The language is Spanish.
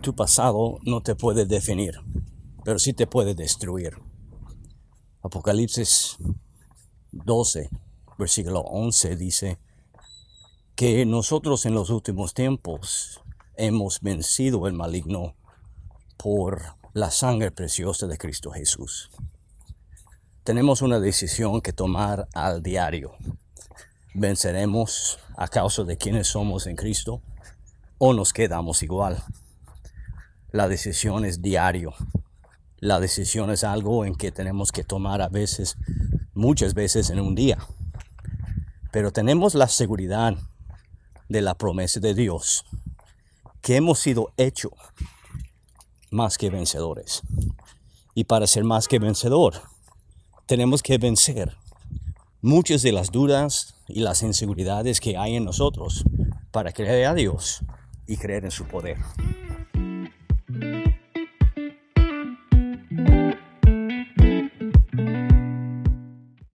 tu pasado no te puede definir, pero sí te puede destruir. Apocalipsis 12, versículo 11 dice que nosotros en los últimos tiempos hemos vencido el maligno por la sangre preciosa de Cristo Jesús. Tenemos una decisión que tomar al diario. ¿Venceremos a causa de quienes somos en Cristo o nos quedamos igual? La decisión es diario. La decisión es algo en que tenemos que tomar a veces, muchas veces en un día. Pero tenemos la seguridad de la promesa de Dios, que hemos sido hechos más que vencedores. Y para ser más que vencedor, tenemos que vencer muchas de las dudas y las inseguridades que hay en nosotros para creer a Dios y creer en su poder.